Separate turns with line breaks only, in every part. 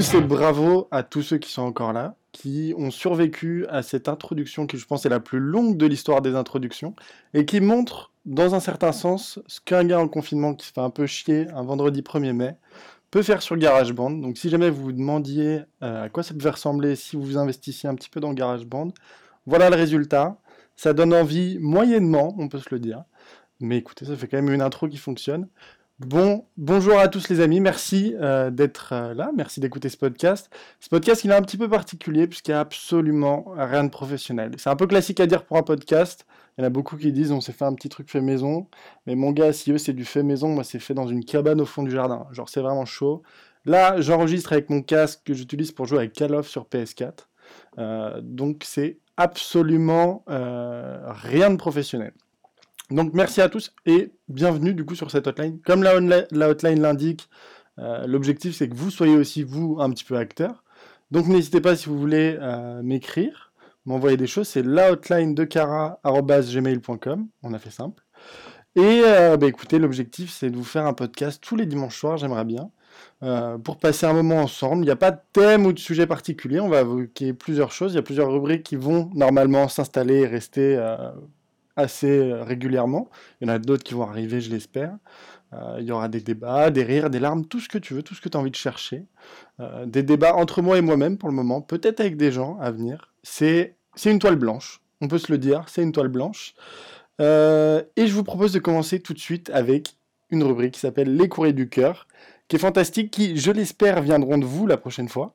et bravo à tous ceux qui sont encore là, qui ont survécu à cette introduction qui je pense est la plus longue de l'histoire des introductions et qui montre dans un certain sens ce qu'un gars en confinement qui se fait un peu chier un vendredi 1er mai peut faire sur GarageBand. Donc si jamais vous vous demandiez euh, à quoi ça pouvait ressembler si vous vous investissiez un petit peu dans GarageBand, voilà le résultat. Ça donne envie moyennement, on peut se le dire. Mais écoutez, ça fait quand même une intro qui fonctionne. Bon, bonjour à tous les amis, merci euh, d'être euh, là, merci d'écouter ce podcast. Ce podcast, il est un petit peu particulier puisqu'il n'y a absolument rien de professionnel. C'est un peu classique à dire pour un podcast. Il y en a beaucoup qui disent on s'est fait un petit truc fait maison, mais mon gars, si eux c'est du fait maison, moi c'est fait dans une cabane au fond du jardin. Genre c'est vraiment chaud. Là, j'enregistre avec mon casque que j'utilise pour jouer avec Call of sur PS4. Euh, donc c'est absolument rien de professionnel. Donc merci à tous et bienvenue du coup sur cette hotline. Comme la, hotline l'indique, euh, l'objectif c'est que vous soyez aussi vous un petit peu acteur. Donc n'hésitez pas si vous voulez euh, m'écrire, m'envoyer des choses, c'est la hotline de cara@gmail.com. On a fait simple. Et euh, bah, écoutez, l'objectif c'est de vous faire un podcast tous les dimanches soirs, j'aimerais bien. pour passer un moment ensemble. Il n'y a pas de thème ou de sujet particulier, on va évoquer plusieurs choses. Il y a plusieurs rubriques qui vont normalement s'installer et rester assez euh, régulièrement. Il y en a d'autres qui vont arriver, je l'espère. Euh, il y aura des débats, des rires, des larmes, tout ce que tu veux, tout ce que tu as envie de chercher. Euh, des débats entre moi et moi-même pour le moment, peut-être avec des gens à venir. C'est une toile blanche, on peut se le dire, c'est une toile blanche. et je vous propose de commencer tout de suite avec une rubrique qui s'appelle Les courriers du cœur, qui est fantastique, qui, je l'espère, viendront de vous la prochaine fois.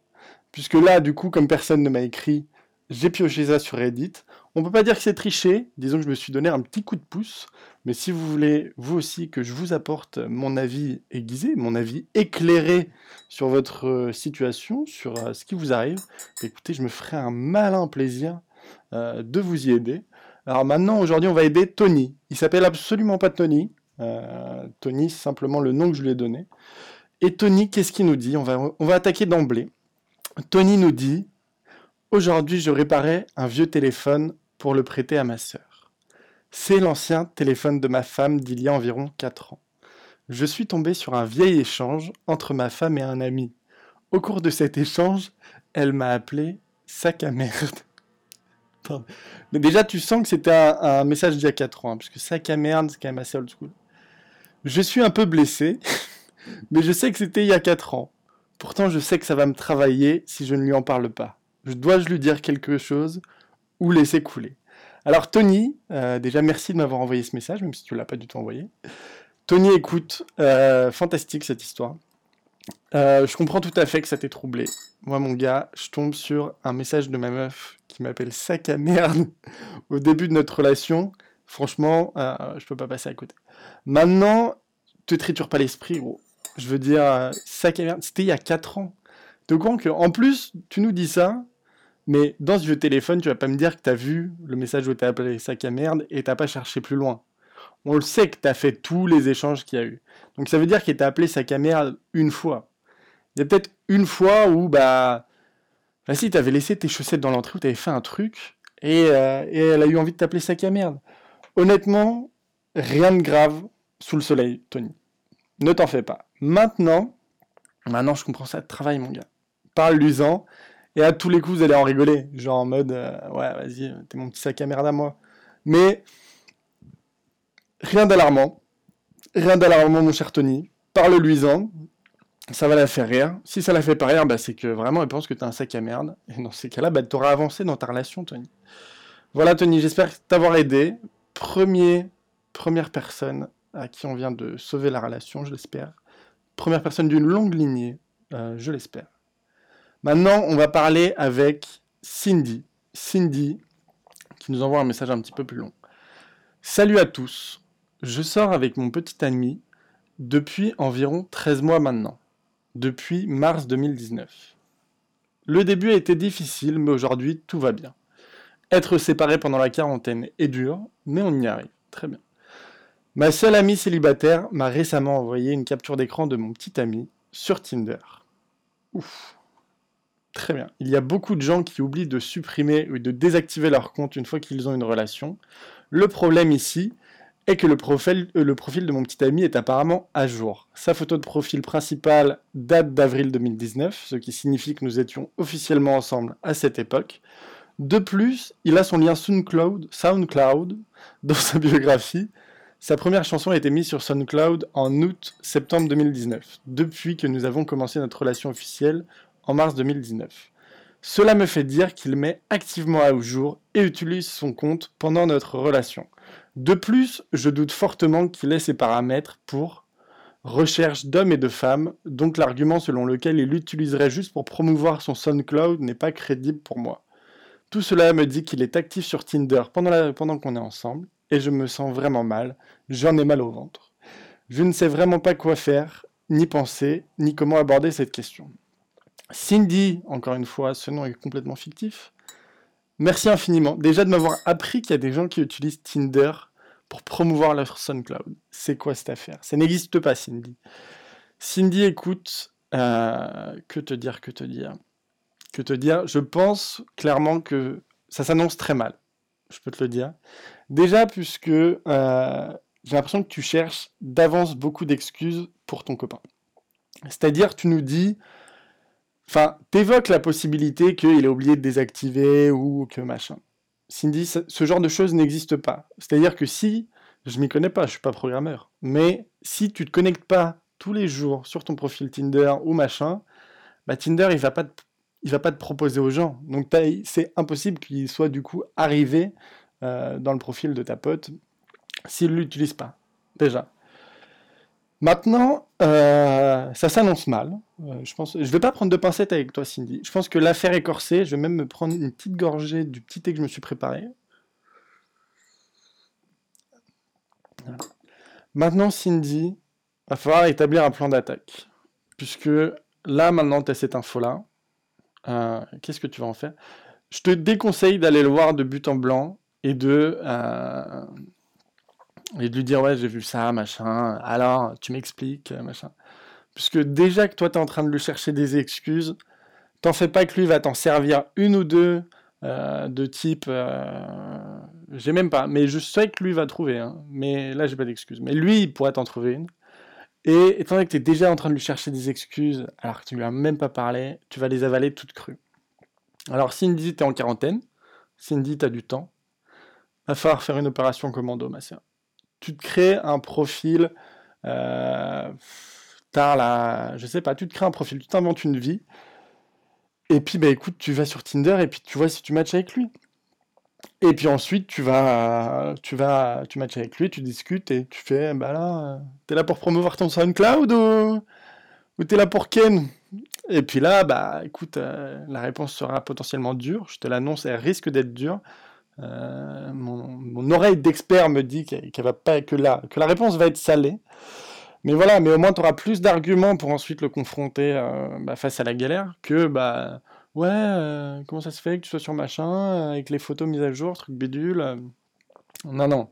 Puisque là, du coup, comme personne ne m'a écrit, j'ai pioché ça sur Reddit. On peut pas dire que c'est triché, disons que je me suis donné un petit coup de pouce, mais si vous voulez, vous aussi, que je vous apporte mon avis aiguisé, mon avis éclairé sur votre euh, situation, sur euh, ce qui vous arrive, écoutez, je me ferai un malin plaisir euh, de vous y aider. Alors maintenant, aujourd'hui, on va aider Tony. Il s'appelle absolument pas Tony. Tony, c'est simplement le nom que je lui ai donné. Et Tony, qu'est-ce qu'il nous dit? On va, on va attaquer d'emblée. Tony nous dit Aujourd'hui, je réparais un vieux téléphone pour le prêter à ma sœur. C'est l'ancien téléphone de ma femme d'il y a environ 4 ans. Je suis tombé sur un vieil échange entre ma femme et un ami. Au cours de cet échange, elle m'a appelé sac à merde. Mais déjà, tu sens que c'était un, message d'il y a 4 ans, hein, parce que sac à merde, c'est quand même assez old school. Je suis un peu blessé, mais je sais que c'était il y a 4 ans. Pourtant, je sais que ça va me travailler si je ne lui en parle pas. Je dois-je lui dire quelque chose ou laisser couler Alors Tony, euh, déjà merci de m'avoir envoyé ce message, même si tu l'as pas du tout envoyé. Tony, écoute, euh, fantastique cette histoire. Euh, je comprends tout à fait que ça t'ait troublé. Moi, mon gars, je tombe sur un message de ma meuf qui m'appelle sac à merde au début de notre relation. Franchement, je peux pas passer à côté. Maintenant, te triture pas l'esprit, gros. Je veux dire, sac à merde, c'était il y a 4 ans. De quoi que, en plus, tu nous dis ça, mais dans ce vieux téléphone, tu vas pas me dire que tu as vu le message où t'as appelé sac à merde et t'as pas cherché plus loin. On le sait que tu as fait tous les échanges qu'il y a eu. Donc ça veut dire qu'il t'a appelé sac à merde une fois. Il y a peut-être une fois où, bah, bah si, t'avais laissé tes chaussettes dans l'entrée, où t'avais fait un truc, et, euh, et elle a eu envie de t'appeler sac à merde. Honnêtement, rien de grave sous le soleil, Tony. Ne t'en fais pas. Maintenant, maintenant je comprends ça de travail, mon gars. Parle-lui-en et à tous les coups, vous allez en rigoler. Genre en mode, euh, ouais, vas-y, t'es mon petit sac à merde à moi. Mais rien d'alarmant. Rien d'alarmant, mon cher Tony. Parle-lui-en. Ça va la faire rire. Si ça la fait pas rire, bah, c'est que vraiment, elle pense que t'es un sac à merde. Et dans ces cas-là, bah, t'auras avancé dans ta relation, Tony. Voilà, Tony, j'espère t'avoir aidé. Premier, première personne à qui on vient de sauver la relation, je l'espère. Première personne d'une longue lignée, euh, je l'espère. Maintenant, on va parler avec Cindy. Cindy, qui nous envoie un message un petit peu plus long. Salut à tous. Je sors avec mon petit ami depuis environ 13 mois maintenant. Depuis mars 2019. Le début a été difficile, mais aujourd'hui tout va bien. Être séparé pendant la quarantaine est dur, mais on y arrive. Très bien. Ma seule amie célibataire m'a récemment envoyé une capture d'écran de mon petit ami sur Tinder. Ouf. Très bien. Il y a beaucoup de gens qui oublient de supprimer ou de désactiver leur compte une fois qu'ils ont une relation. Le problème ici est que le profil, euh, de mon petit ami est apparemment à jour. Sa photo de profil principale date d'avril 2019, ce qui signifie que nous étions officiellement ensemble à cette époque. De plus, il a son lien SoundCloud, SoundCloud dans sa biographie. Sa première chanson a été mise sur SoundCloud en août-septembre 2019, depuis que nous avons commencé notre relation officielle en mars 2019. Cela me fait dire qu'il met activement à jour et utilise son compte pendant notre relation. De plus, je doute fortement qu'il ait ses paramètres pour recherche d'hommes et de femmes, donc l'argument selon lequel il l'utiliserait juste pour promouvoir son SoundCloud n'est pas crédible pour moi. Tout cela me dit qu'il est actif sur Tinder pendant, pendant qu'on est ensemble, et je me sens vraiment mal, j'en ai mal au ventre. Je ne sais vraiment pas quoi faire, ni penser, ni comment aborder cette question. Cindy, encore une fois, ce nom est complètement fictif, Merci infiniment. Déjà de m'avoir appris qu'il y a des gens qui utilisent Tinder pour promouvoir leur SoundCloud. C'est quoi cette affaire? Ça n'existe pas, Cindy. Cindy, écoute, euh, que te dire, que te dire? Que te dire? Je pense clairement que ça s'annonce très mal. Je peux te le dire. Déjà, puisque euh, j'ai l'impression que tu cherches d'avance beaucoup d'excuses pour ton copain. C'est-à-dire, tu nous dis Enfin, t'évoques la possibilité qu'il ait oublié de désactiver ou que machin. Cindy, ce genre de choses n'existe pas. C'est-à-dire que si, je m'y connais pas, je suis pas programmeur, mais si tu te connectes pas tous les jours sur ton profil Tinder ou machin, bah Tinder il va pas te, il va pas te proposer aux gens. Donc c'est impossible qu'il soit du coup arrivé euh, dans le profil de ta pote s'il l'utilise pas. Déjà. Maintenant, euh, ça s'annonce mal. Euh, je pense, je vais pas prendre de pincettes avec toi, Cindy. Je pense que l'affaire est corsée. Je vais même me prendre une petite gorgée du petit thé que je me suis préparé. Maintenant, Cindy, va falloir établir un plan d'attaque. Puisque là, maintenant, tu as cette info-là. Euh, qu'est-ce que tu vas en faire? Je te déconseille d'aller le voir de but en blanc et de, et de lui dire ouais j'ai vu ça machin alors tu m'expliques machin. Puisque déjà que toi tu es en train de lui chercher des excuses t'en fais pas que lui va t'en servir une ou deux euh, de type euh, j'ai même pas mais je sais que lui va trouver hein, mais là j'ai pas d'excuses. Mais lui il pourrait t'en trouver une. Et étant donné que tu es déjà en train de lui chercher des excuses alors que tu lui as même pas parlé tu vas les avaler toutes crues. Alors Cindy t'es en quarantaine. Cindy t'as du temps. Va falloir faire une opération commando ma sœur tu te crées un profil, euh, je sais pas, tu te crées un profil, tu t'inventes une vie, et puis bah écoute, tu vas sur Tinder et puis tu vois si tu matches avec lui. Et puis ensuite, tu vas, tu vas, tu matches avec lui, tu discutes et tu fais, bah là, t'es là pour promouvoir ton SoundCloud ou, ou t'es là pour Ken? Et puis là, bah écoute, euh, la réponse sera potentiellement dure, je te l'annonce, elle risque d'être dure. Euh, mon, oreille d'expert me dit qu'elle va pas que la que la réponse va être salée. Mais voilà, mais au moins tu auras plus d'arguments pour ensuite le confronter euh, bah, face à la galère que bah ouais, euh, comment ça se fait que tu sois sur machin avec les photos mises à jour, truc bidule. Non non.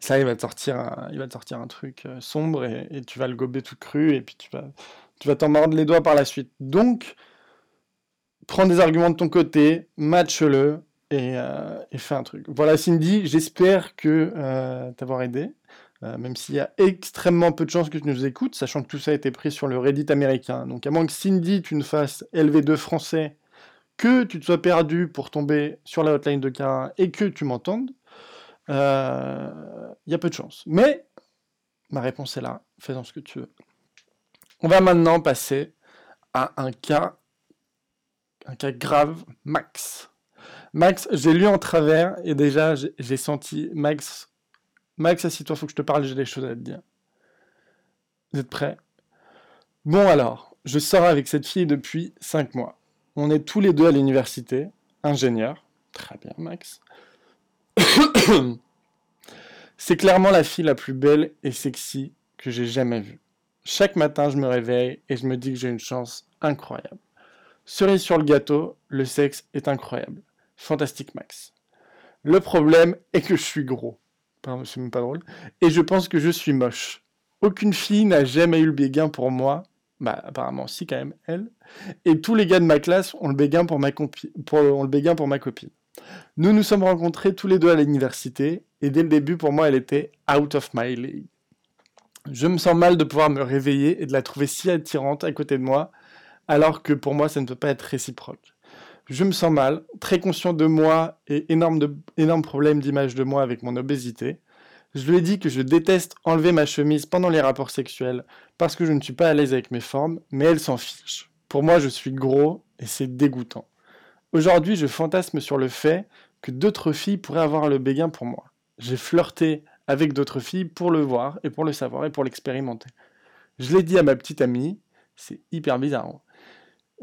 Ça, il va te sortir un, il va te sortir un truc sombre et, et, tu vas le gober tout cru et puis tu vas tu vas t'en mordre les doigts par la suite. Donc prends des arguments de ton côté, match-le, euh, et, fais un truc. Voilà Cindy, j'espère que euh, t'avoir aidé, euh, même s'il y a extrêmement peu de chances que tu nous écoutes, sachant que tout ça a été pris sur le Reddit américain. Donc à moins que Cindy, tu ne fasses LV2 français, que tu te sois perdu pour tomber sur la hotline de Cara et que tu m'entendes, il y a peu de chances. Mais ma réponse est là, fais-en ce que tu veux. On va maintenant passer à un cas, un cas grave, max. Max, j'ai lu en travers et déjà j'ai senti Max. Max, assis-toi, faut que je te parle, j'ai des choses à te dire. Vous êtes prêts? Bon alors, je sors avec cette fille depuis 5 mois. On est tous les deux à l'université, ingénieurs. Très bien, Max. C'est clairement la fille la plus belle et sexy que j'ai jamais vue. Chaque matin, je me réveille et je me dis que j'ai une chance incroyable. Cerise sur le gâteau, le sexe est incroyable. Fantastique Max. Le problème est que je suis gros. Pardon, c'est même pas drôle. Et je pense que je suis moche. Aucune fille n'a jamais eu le béguin pour moi. Bah, apparemment, si, quand même, elle. Et tous les gars de ma classe ont le béguin pour ma copine. Nous nous sommes rencontrés tous les deux à l'université, et dès le début, pour moi, elle était out of my league. Je me sens mal de pouvoir me réveiller et de la trouver si attirante à côté de moi, alors que pour moi, ça ne peut pas être réciproque. Je me sens mal, très conscient de moi et énorme, de, problème d'image de moi avec mon obésité. Je lui ai dit que je déteste enlever ma chemise pendant les rapports sexuels parce que je ne suis pas à l'aise avec mes formes, mais elle s'en fiche. Pour moi, je suis gros et c'est dégoûtant. Aujourd'hui, je fantasme sur le fait que d'autres filles pourraient avoir le béguin pour moi. J'ai flirté avec d'autres filles pour le voir et pour le savoir et pour l'expérimenter. Je l'ai dit à ma petite amie, c'est hyper bizarre. Hein.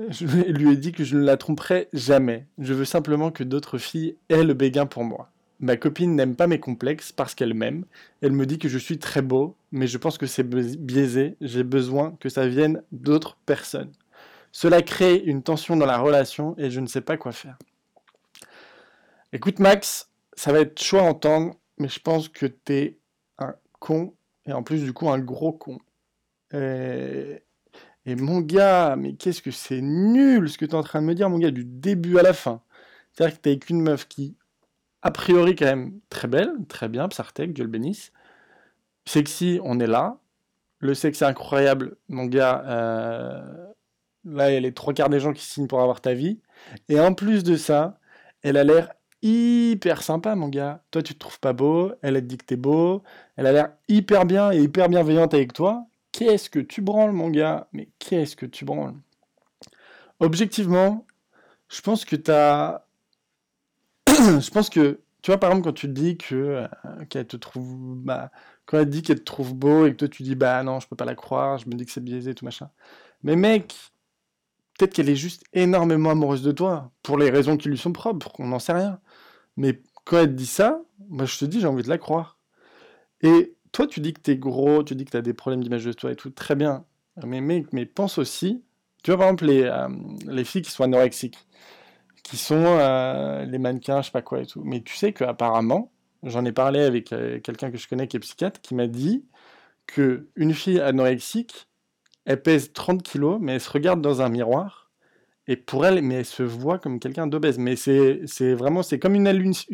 Je lui ai dit que je ne la tromperai jamais. Je veux simplement que d'autres filles aient le béguin pour moi. Ma copine n'aime pas mes complexes parce qu'elle m'aime. Elle me dit que je suis très beau, mais je pense que c'est biaisé. J'ai besoin que ça vienne d'autres personnes. Cela crée une tension dans la relation et je ne sais pas quoi faire. Écoute Max, ça va être chaud à entendre, mais je pense que t'es un con, et en plus du coup un gros con. Et, et mon gars, mais qu'est-ce que c'est nul ce que tu es en train de me dire, mon gars, du début à la fin. C'est-à-dire que t'es avec une meuf qui, a priori, quand même très belle, très bien, Psartek, Dieu le bénisse. Sexy, on est là. Le sexe est incroyable, mon gars. Euh, là, il y a les trois quarts des gens qui signent pour avoir ta vie. Et en plus de ça, elle a l'air hyper sympa, mon gars. Toi, tu te trouves pas beau, elle a dit que t'es beau, elle a l'air hyper bien et hyper bienveillante avec toi. Qu'est-ce que tu branles, mon gars? Mais qu'est-ce que tu branles? Objectivement, je pense que t'as. je pense que, tu vois, par exemple, quand tu te dis que euh, qu'elle te trouve. Bah, quand elle dit qu'elle te trouve beau et que toi tu dis, bah non, je peux pas la croire, je me dis que c'est biaisé, tout machin. Mais mec, peut-être qu'elle est juste énormément amoureuse de toi, pour les raisons qui lui sont propres, on n'en sait rien. Mais quand elle dit ça, moi je te dis, j'ai envie de la croire. Et toi, tu dis que t'es gros, tu dis que t'as des problèmes d'image de toi et tout, très bien. Mais mais pense aussi, tu vois par exemple les, euh, les filles qui sont anorexiques, qui sont euh, les mannequins, je sais pas quoi et tout. Mais tu sais qu'apparemment, j'en ai parlé avec euh, quelqu'un que je connais qui est psychiatre, qui m'a dit que une fille anorexique, elle pèse 30 kilos, mais elle se regarde dans un miroir et pour elle, mais elle se voit comme quelqu'un d'obèse. Mais c'est vraiment, c'est comme,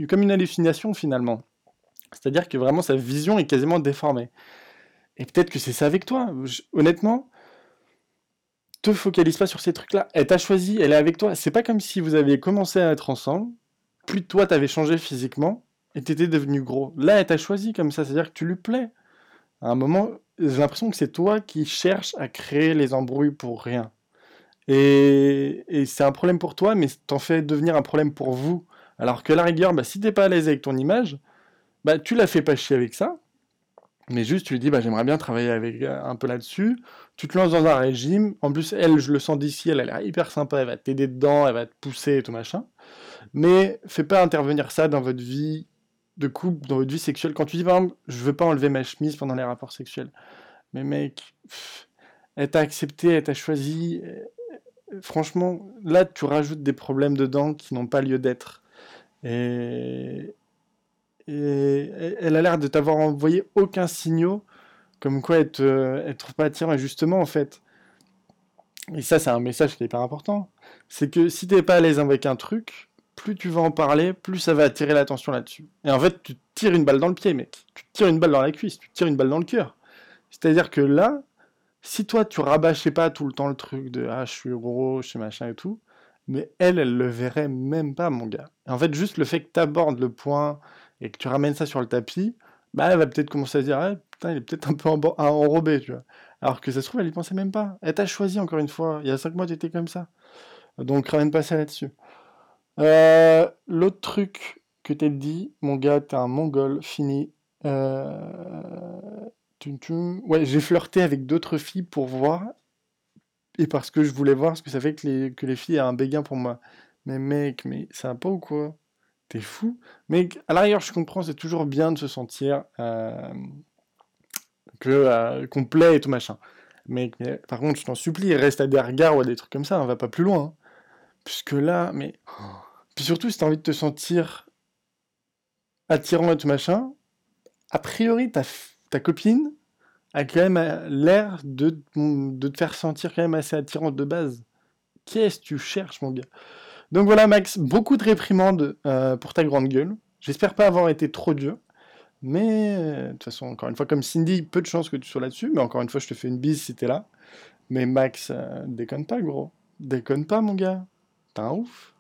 comme une hallucination finalement. C'est-à-dire que vraiment sa vision est quasiment déformée. Et peut-être que c'est ça avec toi. honnêtement, te focalise pas sur ces trucs-là. Elle t'a choisi, elle est avec toi. C'est pas comme si vous aviez commencé à être ensemble, plus toi t'avais changé physiquement et t'étais devenu gros. Là, elle t'a choisi comme ça, c'est-à-dire que tu lui plais. À un moment, j'ai l'impression que c'est toi qui cherches à créer les embrouilles pour rien. Et, c'est un problème pour toi, mais t'en fais devenir un problème pour vous. Alors que la rigueur, bah, si t'es pas à l'aise avec ton image, bah, tu la fais pas chier avec ça. Mais juste, tu lui dis, bah, j'aimerais bien travailler avec euh, un peu là-dessus. Tu te lances dans un régime. En plus, elle, je le sens d'ici, elle a l'air hyper sympa. Elle va t'aider dedans, elle va te pousser et tout machin. Mais fais pas intervenir ça dans votre vie de couple, dans votre vie sexuelle. Quand tu dis, par exemple, je veux pas enlever ma chemise pendant les rapports sexuels. Mais mec, elle t'a accepté, elle t'a choisi franchement, là, tu rajoutes des problèmes dedans qui n'ont pas lieu d'être. Et... elle a l'air de t'avoir envoyé aucun signaux, comme quoi elle te, trouve pas attirant. Et justement, en fait, et ça, c'est un message qui est hyper important, c'est que si t'es pas à l'aise avec un truc, plus tu vas en parler, plus ça va attirer l'attention là-dessus. Et en fait, tu tires une balle dans le pied, mec. Tu tires une balle dans la cuisse, tu tires une balle dans le cœur. C'est-à-dire que là, si toi tu rabâchais pas tout le temps le truc de ah je suis gros, je suis machin et tout, mais elle, elle le verrait même pas, mon gars. en fait, juste le fait que tu abordes le point et que tu ramènes ça sur le tapis, bah elle va peut-être commencer à dire ah, putain, il est peut-être un peu enrobé, tu vois. Alors que ça se trouve, elle y pensait même pas. Elle t'a choisi encore une fois. Il y a cinq mois, tu étais comme ça. Donc ramène pas ça là-dessus. Euh, l'autre truc que t'as dit, mon gars, t'es un mongol fini. Euh, Ouais, j'ai flirté avec d'autres filles pour voir, et parce que je voulais voir ce que ça fait que les, que les filles aient un béguin pour moi. Mais mec, mais ça va pas ou quoi? T'es fou Mec, à l'arrière, je comprends, c'est toujours bien de se sentir euh, que euh, complet et tout machin. Mais, par contre, je t'en supplie, reste à des regards ou à des trucs comme ça, on va pas plus loin. Hein. Puisque là, mais. Puis surtout, si t'as envie de te sentir attirant et tout machin, a priori, ta copine a quand même euh, l'air de, de te faire sentir quand même assez attirante de base. Qu'est-ce que tu cherches, mon gars? Donc voilà, Max, beaucoup de réprimandes euh, pour ta grande gueule. J'espère pas avoir été trop dur. Mais euh, de toute façon, encore une fois, comme Cindy, peu de chance que tu sois là-dessus. Mais encore une fois, je te fais une bise si t'es là. Mais Max, euh, déconne pas, gros. Déconne pas, mon gars. T'es un ouf.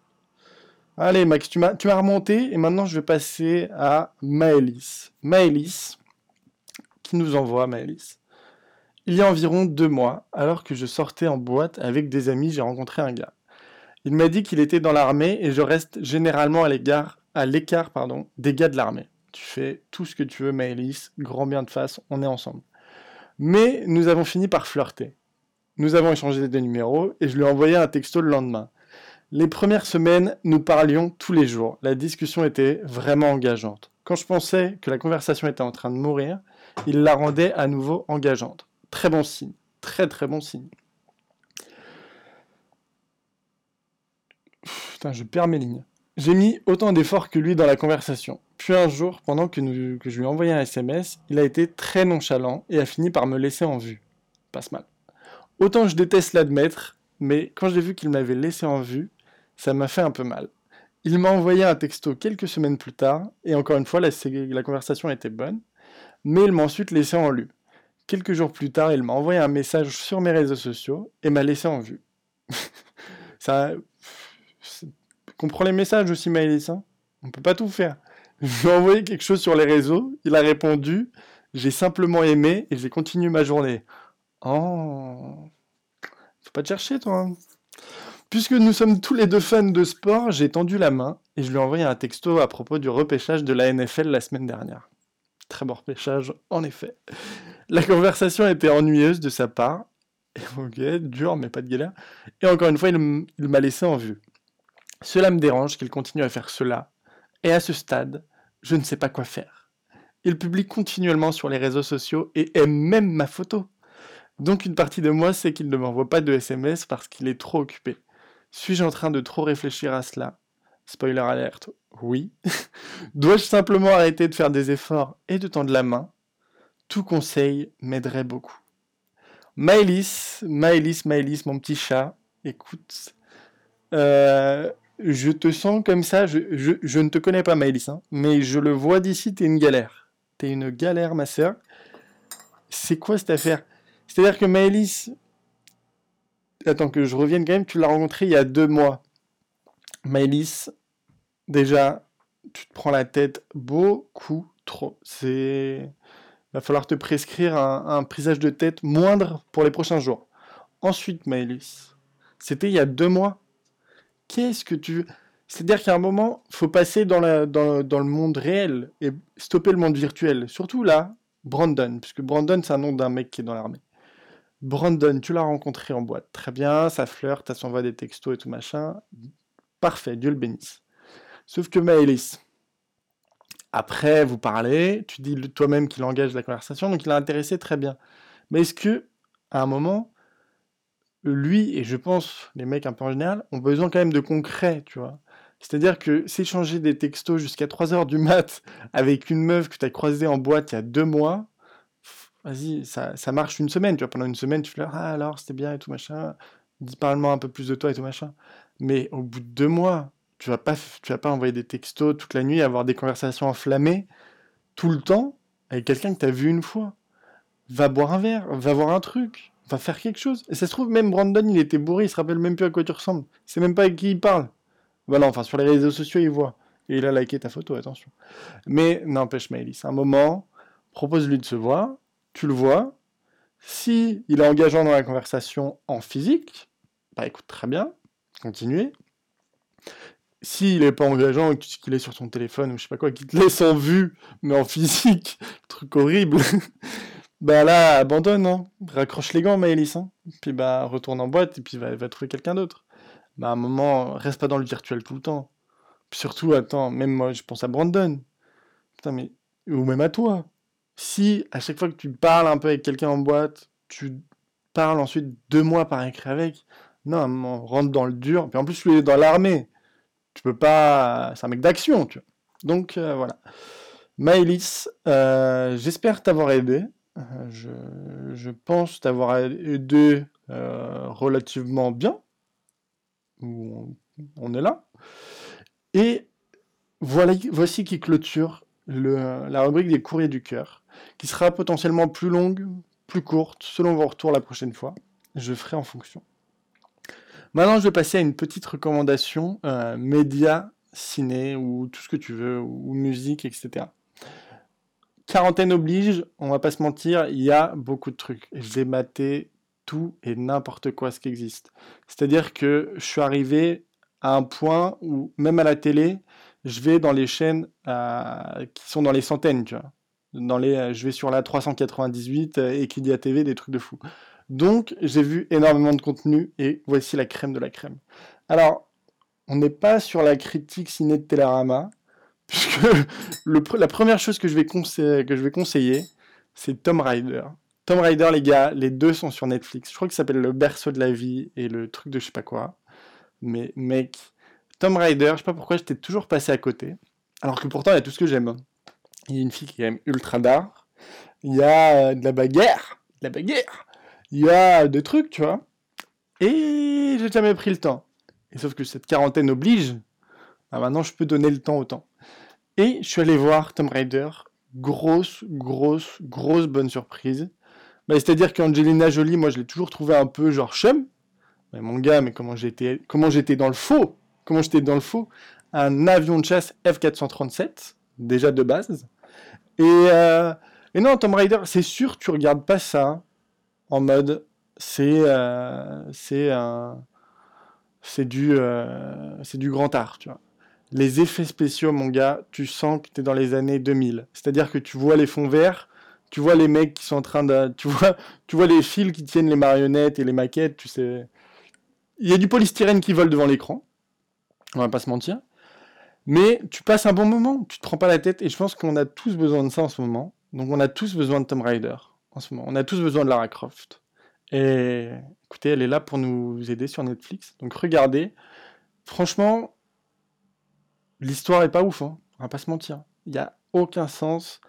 Allez, Max, tu m'as, tu m'as remonté. Et maintenant, je vais passer à Maëlys. Maëlys, qui nous envoie, Maëlys. Il y a environ deux mois, alors que je sortais en boîte avec des amis, j'ai rencontré un gars. Il m'a dit qu'il était dans l'armée et je reste généralement à l'écart, des gars de l'armée. Tu fais tout ce que tu veux, Maëlys, grand bien de face, on est ensemble. Mais nous avons fini par flirter. Nous avons échangé des numéros et je lui ai envoyé un texto le lendemain. Les premières semaines, nous parlions tous les jours. La discussion était vraiment engageante. Quand je pensais que la conversation était en train de mourir, il la rendait à nouveau engageante. Très bon signe. Très très bon signe. Je perds mes lignes. J'ai mis autant d'efforts que lui dans la conversation. Puis un jour, pendant que, je lui ai envoyé un SMS, il a été très nonchalant et a fini par me laisser en vue. Passe mal. Autant je déteste l'admettre, mais quand j'ai vu qu'il m'avait laissé en vue, ça m'a fait un peu mal. Il m'a envoyé un texto quelques semaines plus tard, et encore une fois, la, la conversation était bonne, mais il m'a ensuite laissé en vue. Quelques jours plus tard, il m'a envoyé un message sur mes réseaux sociaux et m'a laissé en vue. ça. Comprends les messages aussi, Maëlys. Hein On peut pas tout faire. Je lui ai envoyé quelque chose sur les réseaux, il a répondu, j'ai simplement aimé et j'ai continué ma journée. Oh. Faut pas te chercher, toi. Hein. Puisque nous sommes tous les deux fans de sport, j'ai tendu la main et je lui ai envoyé un texto à propos du repêchage de la NFL la semaine dernière. Très bon repêchage, en effet. La conversation était ennuyeuse de sa part. Ok, dur, mais pas de galère. Et encore une fois, il m'a laissé en vue. Cela me dérange qu'il continue à faire cela. Et à ce stade, je ne sais pas quoi faire. Il publie continuellement sur les réseaux sociaux et aime même ma photo. Donc une partie de moi sait qu'il ne m'envoie pas de SMS parce qu'il est trop occupé. Suis-je en train de trop réfléchir à cela? Spoiler alerte, oui. Dois-je simplement arrêter de faire des efforts et de tendre la main? Tout conseil m'aiderait beaucoup. Maëlys, Maëlys, Maëlys, mon petit chat, écoute, euh, je te sens comme ça, je, ne te connais pas Maëlys, hein, mais je le vois d'ici, t'es une galère. T'es une galère, ma sœur. C'est quoi cette affaire? C'est-à-dire que Maëlys, attends que je revienne quand même, tu l'as rencontré il y a deux mois. Maëlys, déjà, tu te prends la tête beaucoup trop. C'est va falloir te prescrire un, prisage de tête moindre pour les prochains jours. Ensuite, Maëlys, c'était il y a deux mois? Qu'est-ce que tu... C'est-à-dire qu'à un moment, faut passer dans, dans, le monde réel et stopper le monde virtuel. Surtout là, Brandon, puisque Brandon, c'est un nom d'un mec qui est dans l'armée. Brandon, tu l'as rencontré en boîte. Très bien, ça flirte, ça s'envoie des textos et tout machin. Parfait, Dieu le bénisse. Sauf que Maëlys, après, vous parlez, tu dis toi-même qu'il engage la conversation, donc il a intéressé très bien. Mais est-ce que, à un moment, lui, et je pense les mecs un peu en général, ont besoin quand même de concret, tu vois C'est-à-dire que s'échanger des textos jusqu'à 3h du mat avec une meuf que tu as croisée en boîte il y a deux mois, vas-y, ça, ça, marche une semaine, tu vois, pendant une semaine, tu fais ah alors, c'était bien et tout machin, dis parle-moi un peu plus de toi et tout machin. Mais au bout de deux mois, tu vas pas, tu vas pas envoyer des textos toute la nuit, avoir des conversations enflammées tout le temps avec quelqu'un que tu as vu une fois. Va boire un verre, va voir un truc, va faire quelque chose. Et ça se trouve, même Brandon, il était bourré, il se rappelle même plus à quoi tu ressembles. Sait même pas avec qui il parle. Voilà, enfin, sur les réseaux sociaux, il voit. Et il a liké ta photo, attention. Mais n'empêche, Maëlys, un moment, propose-lui de se voir, tu le vois. Si il est engageant dans la conversation en physique, bah écoute, très bien, continuez. S'il est pas engageant et qu'il est sur son téléphone ou je sais pas quoi, qu'il te laisse en vue, mais en physique, truc horrible, bah là, abandonne, hein. raccroche les gants, Maëlys, hein. puis bah retourne en boîte et puis va, trouver quelqu'un d'autre. Bah à un moment, reste pas dans le virtuel tout le temps. Puis surtout, attends, même moi, je pense à Brandon. Putain, mais. Ou même à toi. Si à chaque fois que tu parles un peu avec quelqu'un en boîte, tu parles ensuite deux mois par écrit avec, non, on rentre dans le dur. Puis en plus, il est dans l'armée. Tu peux pas. C'est un mec d'action, tu vois. Donc euh, voilà. Maëlys, euh, j'espère t'avoir aidé. Euh, je, pense t'avoir aidé relativement bien. Ou on est là. Et voilà, voici qui clôture la rubrique des courriers du cœur, qui sera potentiellement plus longue, plus courte, selon vos retours la prochaine fois. Je ferai en fonction. Maintenant, je vais passer à une petite recommandation euh, média, ciné, ou tout ce que tu veux, ou musique, etc. Quarantaine oblige, on va pas se mentir, il y a beaucoup de trucs. J'ai maté tout et n'importe quoi ce qui existe. C'est-à-dire que je suis arrivé à un point où, même à la télé, je vais dans les chaînes euh, qui sont dans les centaines, tu vois. Dans les, euh, je vais sur la 398 euh, TV, des trucs de fou. Donc, j'ai vu énormément de contenu et voici la crème de la crème. Alors, on n'est pas sur la critique ciné de Télérama, puisque la première chose que je vais, conseiller, c'est Tom Rider. Tom Rider, les gars, les deux sont sur Netflix. Je crois que s'appelle Le berceau de la vie et le truc de je sais pas quoi. Mais mec, Tom Rider, je sais pas pourquoi j'étais toujours passé à côté. Alors que pourtant, il y a tout ce que j'aime. Il y a une fille qui aime ultra d'art. Il y a euh, de la bagarre. De la bagarre. Il y a des trucs, tu vois. Et j'ai jamais pris le temps. Et sauf que cette quarantaine oblige. Ah, maintenant, je peux donner le temps au temps. Et je suis allé voir Tom Rider. Grosse, grosse, grosse bonne surprise. Bah, C'est-à-dire qu'Angelina Jolie, moi, je l'ai toujours trouvé un peu genre chum. Mais mon gars, mais comment j'étais, comment j'étais dans le faux? Comment j'étais dans le faux? Un avion de chasse F-437, déjà de base. Et, euh, et non, Tomb Raider, c'est sûr, tu regardes pas ça en mode c'est euh, c'est c'est du euh, c'est du grand art, tu vois. Les effets spéciaux, mon gars, tu sens que tu es dans les années 2000. C'est-à-dire que tu vois les fonds verts, tu vois les mecs qui sont en train de tu vois tu vois les fils qui tiennent les marionnettes et les maquettes, tu sais. Il y a du polystyrène qui vole devant l'écran. On va pas se mentir. Mais tu passes un bon moment, tu te prends pas la tête, et je pense qu'on a tous besoin de ça en ce moment. Donc on a tous besoin de Tomb Raider en ce moment. On a tous besoin de Lara Croft. Et écoutez, elle est là pour nous aider sur Netflix. Donc regardez. Franchement, l'histoire est pas ouf, hein. on va pas se mentir. Il n'y a aucun sens.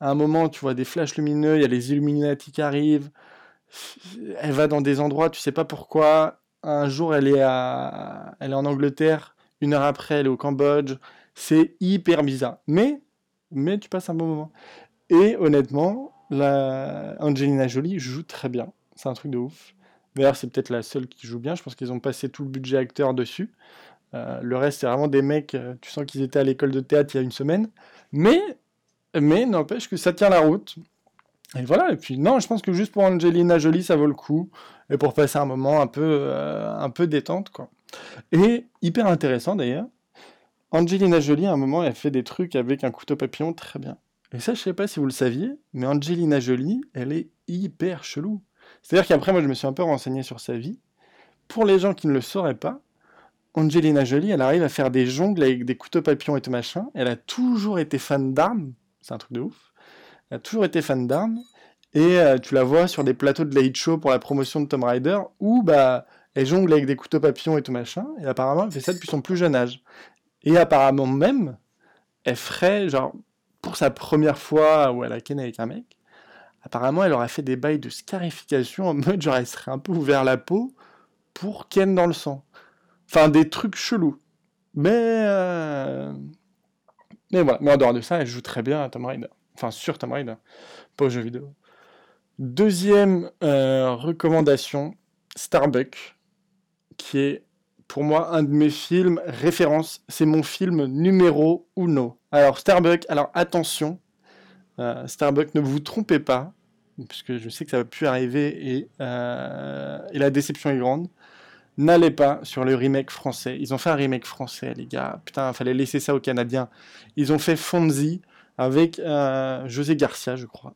À un moment, tu vois des flashs lumineux, il y a les Illuminati qui arrivent. Elle va dans des endroits, tu sais pas pourquoi. Un jour, elle est, à... elle est en Angleterre une heure après, elle est au Cambodge. C'est hyper bizarre. Mais, mais tu passes un bon moment. Et honnêtement, Angelina Jolie joue très bien. C'est un truc de ouf. D'ailleurs, c'est peut-être la seule qui joue bien. Je pense qu'ils ont passé tout le budget acteur dessus. Euh, le reste, c'est vraiment des mecs, euh, tu sens qu'ils étaient à l'école de théâtre il y a une semaine. Mais, mais n'empêche que ça tient la route. Et voilà, et puis non, je pense que juste pour Angelina Jolie, ça vaut le coup. Et pour passer un moment un peu, euh, un peu détente, quoi. Et hyper intéressant d'ailleurs, Angelina Jolie, à un moment, elle fait des trucs avec un couteau papillon très bien. Et ça, je sais pas si vous le saviez, mais Angelina Jolie, elle est hyper chelou. C'est-à-dire qu'après, moi, je me suis un peu renseigné sur sa vie. Pour les gens qui ne le sauraient pas, Angelina Jolie, elle arrive à faire des jongles avec des couteaux papillons et tout machin. Elle a toujours été fan d'armes. C'est un truc de ouf. Elle a toujours été fan d'armes. Et euh, tu la vois sur des plateaux de late show pour la promotion de Tomb Raider, où bah, elle jongle avec des couteaux papillons et tout machin, et apparemment elle fait ça depuis son plus jeune âge. Et apparemment même, elle ferait, genre, pour sa première fois où elle a ken avec un mec, apparemment elle aurait fait des bails de scarification en mode genre elle serait un peu ouvert la peau pour ken dans le sang. Enfin des trucs chelous. Mais euh... mais voilà, mais en dehors de ça, elle joue très bien à Tomb Raider. Enfin sur Tomb Raider, pas aux jeux vidéo. Deuxième euh, recommandation, Starbuck qui est pour moi un de mes films référence. C'est mon film numéro uno. Alors Starbuck, alors attention, euh, Starbuck, ne vous trompez pas, puisque je sais que ça va plus arriver et, et la déception est grande. N'allez pas sur le remake français. Ils ont fait un remake français, les gars. Putain, fallait laisser ça aux Canadiens. Ils ont fait Fonzie avec euh, José Garcia, je crois,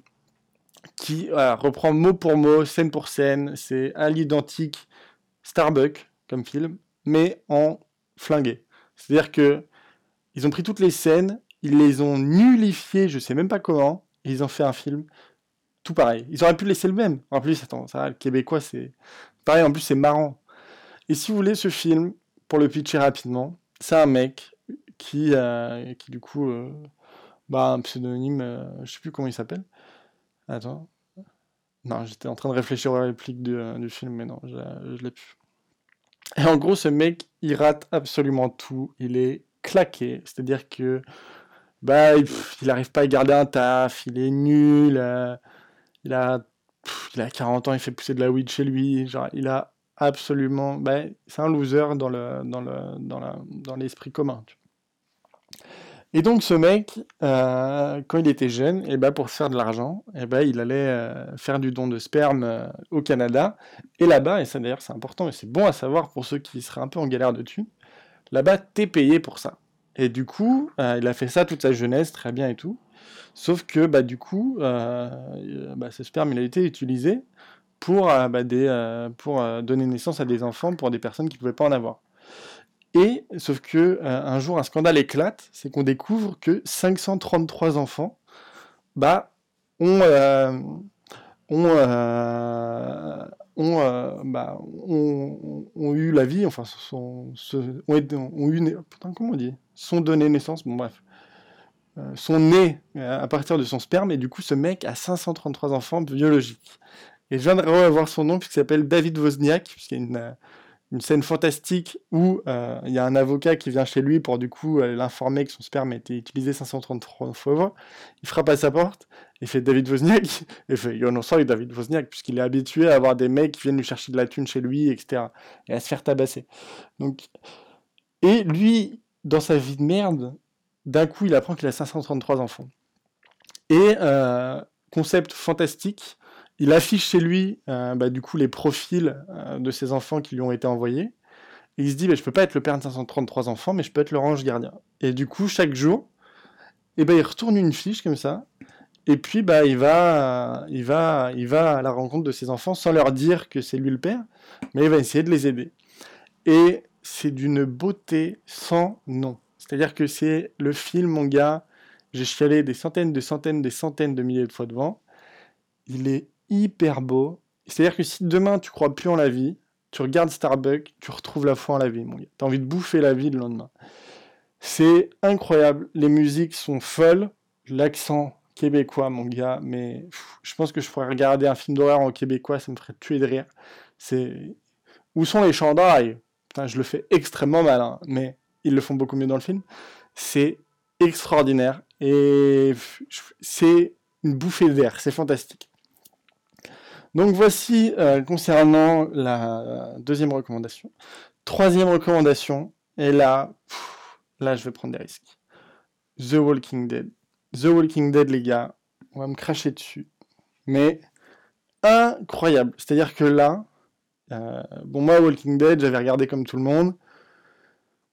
qui reprend mot pour mot, scène pour scène. C'est à l'identique Starbuck comme film, mais en flingué. C'est-à-dire que ils ont pris toutes les scènes, ils les ont nullifiées, je sais même pas comment, et ils ont fait un film tout pareil. Ils auraient pu laisser le même. En plus, attends, ça, le québécois, c'est pareil. En plus, c'est marrant. Et si vous voulez ce film, pour le pitcher rapidement, c'est un mec qui, euh, qui du coup, euh, bah, un pseudonyme, euh, je sais plus comment il s'appelle. Attends. Non, j'étais en train de réfléchir aux répliques du, du film, mais non, je, je l'ai plus. Et en gros, ce mec, il rate absolument tout. Il est claqué. C'est-à-dire que bah, il n'arrive pas à garder un taf, il est nul, euh, il, a, il a 40 ans, il fait pousser de la weed chez lui. Genre, il a absolument. Bah, c'est un loser dans l'esprit commun. Et donc ce mec, euh, quand il était jeune, et bah, pour se faire de l'argent, et bah, il allait euh, faire du don de sperme au Canada. Et là-bas, et ça d'ailleurs c'est important, et c'est bon à savoir pour ceux qui seraient un peu en galère de thunes, là-bas t'es payé pour ça. Et du coup, euh, il a fait ça toute sa jeunesse, très bien et tout. Sauf que, bah, du coup, euh, bah, ce sperme, il a été utilisé pour, euh, bah, pour donner naissance à des enfants pour des personnes qui ne pouvaient pas en avoir. Et, sauf que, un jour, un scandale éclate, c'est qu'on découvre que 533 enfants bah, ont, ont, ont, bah, ont, ont, eu la vie, enfin, sont, ont, ont eu, putain, comment on dit sont donnés naissance, bon bref, euh, sont nés euh, à partir de son sperme, et du coup ce mec a 533 enfants biologiques. Et je viens de revoir son nom, puisqu'il s'appelle David Wozniak, puisqu'il y a une, euh, scène fantastique où il y a un avocat qui vient chez lui pour du coup l'informer que son sperme a été utilisé 533 fois. Il frappe à sa porte, il fait David Wozniak, il fait Yo non, sorry David Wozniak, puisqu'il est habitué à avoir des mecs qui viennent lui chercher de la thune chez lui, etc. Et à se faire tabasser. Donc, et lui, dans sa vie de merde, d'un coup, il apprend qu'il a 533 enfants. Et, euh, concept fantastique, il affiche chez lui, euh, bah, du coup, les profils euh, de ses enfants qui lui ont été envoyés. Et il se dit, bah, je peux pas être le père de 533 enfants, mais je peux être le range gardien. Et du coup, chaque jour, et eh ben, il retourne une fiche comme ça. Et puis, bah, il va, il va, il va à la rencontre de ses enfants sans leur dire que c'est lui le père, mais il va essayer de les aider. Et c'est d'une beauté sans nom. C'est-à-dire que c'est le film, mon gars, j'ai chialé des centaines, de centaines, des centaines de milliers de fois devant. Il est hyper beau. C'est-à-dire que si demain tu crois plus en la vie, tu regardes Starbucks, tu retrouves la foi en la vie, mon gars. T'as envie de bouffer la vie le lendemain. C'est incroyable. Les musiques sont folles. L'accent québécois, mon gars, mais je pense que je pourrais regarder un film d'horreur en québécois, ça me ferait tuer de rire. C'est où sont les chandails? Je le fais extrêmement mal, hein, mais ils le font beaucoup mieux dans le film. C'est extraordinaire et c'est une bouffée d'air, c'est fantastique. Donc voici euh, concernant la deuxième recommandation. Troisième recommandation, et là, là je vais prendre des risques. The Walking Dead. The Walking Dead, les gars, on va me cracher dessus. Mais incroyable. C'est-à-dire que là, euh, bon, moi, Walking Dead, j'avais regardé comme tout le monde,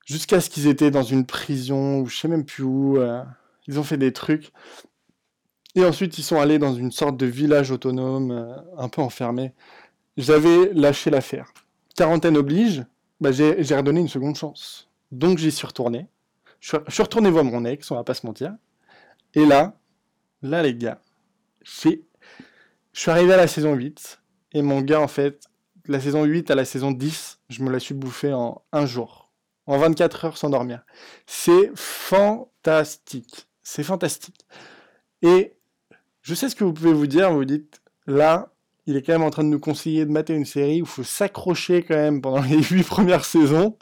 jusqu'à ce qu'ils étaient dans une prison, ou je sais même plus où. Euh, ils ont fait des trucs. Et ensuite, ils sont allés dans une sorte de village autonome, euh, un peu enfermé. J'avais lâché l'affaire. Quarantaine oblige, bah, j'ai redonné une seconde chance. Donc j'y suis retourné. Je suis retourné voir mon ex, on va pas se mentir. Et là, là les gars, je suis arrivé à la saison 8, et mon gars, en fait, la saison 8 à la saison 10, je me la suis bouffée en un jour. En 24 heures sans dormir. C'est fantastique. C'est fantastique. Et je sais ce que vous pouvez vous dire. Vous dites, là, il est quand même en train de nous conseiller de mater une série où il faut s'accrocher quand même pendant les 8 premières saisons,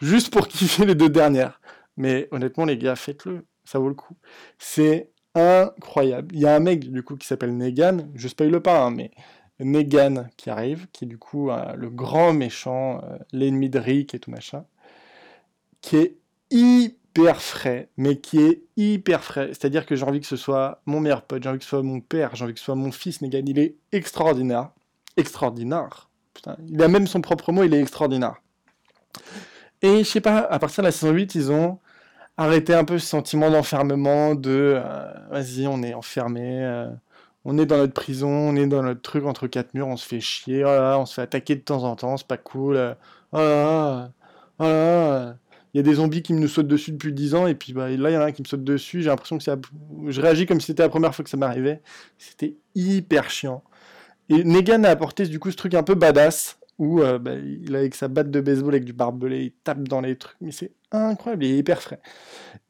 juste pour kiffer les deux dernières. Mais honnêtement, les gars, faites-le. Ça vaut le coup. C'est incroyable. Il y a un mec, du coup, qui s'appelle Negan. Je spoil pas, hein, mais Negan qui arrive, qui est du coup euh, le grand méchant, euh, l'ennemi de Rick et tout machin, qui est hyper frais, mais qui est hyper frais. C'est-à-dire que j'ai envie que ce soit mon meilleur pote, j'ai envie que ce soit mon père, j'ai envie que ce soit mon fils. Negan, il est extraordinaire. Extraordinaire. Il a même son propre mot, il est extraordinaire. Et je sais pas, à partir de la saison 8, ils ont arrêté un peu ce sentiment d'enfermement, de euh, vas-y, on est enfermé on est dans notre prison, on est dans notre truc entre quatre murs, on se fait chier, oh on se fait attaquer de temps en temps, c'est pas cool. Oh là oh il y a des zombies qui me nous sautent dessus depuis 10 ans, et puis bah, là, il y en a un qui me saute dessus, j'ai l'impression que ça... Je réagis comme si c'était la première fois que ça m'arrivait. C'était hyper chiant. Et Negan a apporté du coup ce truc un peu badass, où euh, bah, il avec sa batte de baseball avec du barbelé, il tape dans les trucs, mais c'est incroyable, il est hyper frais.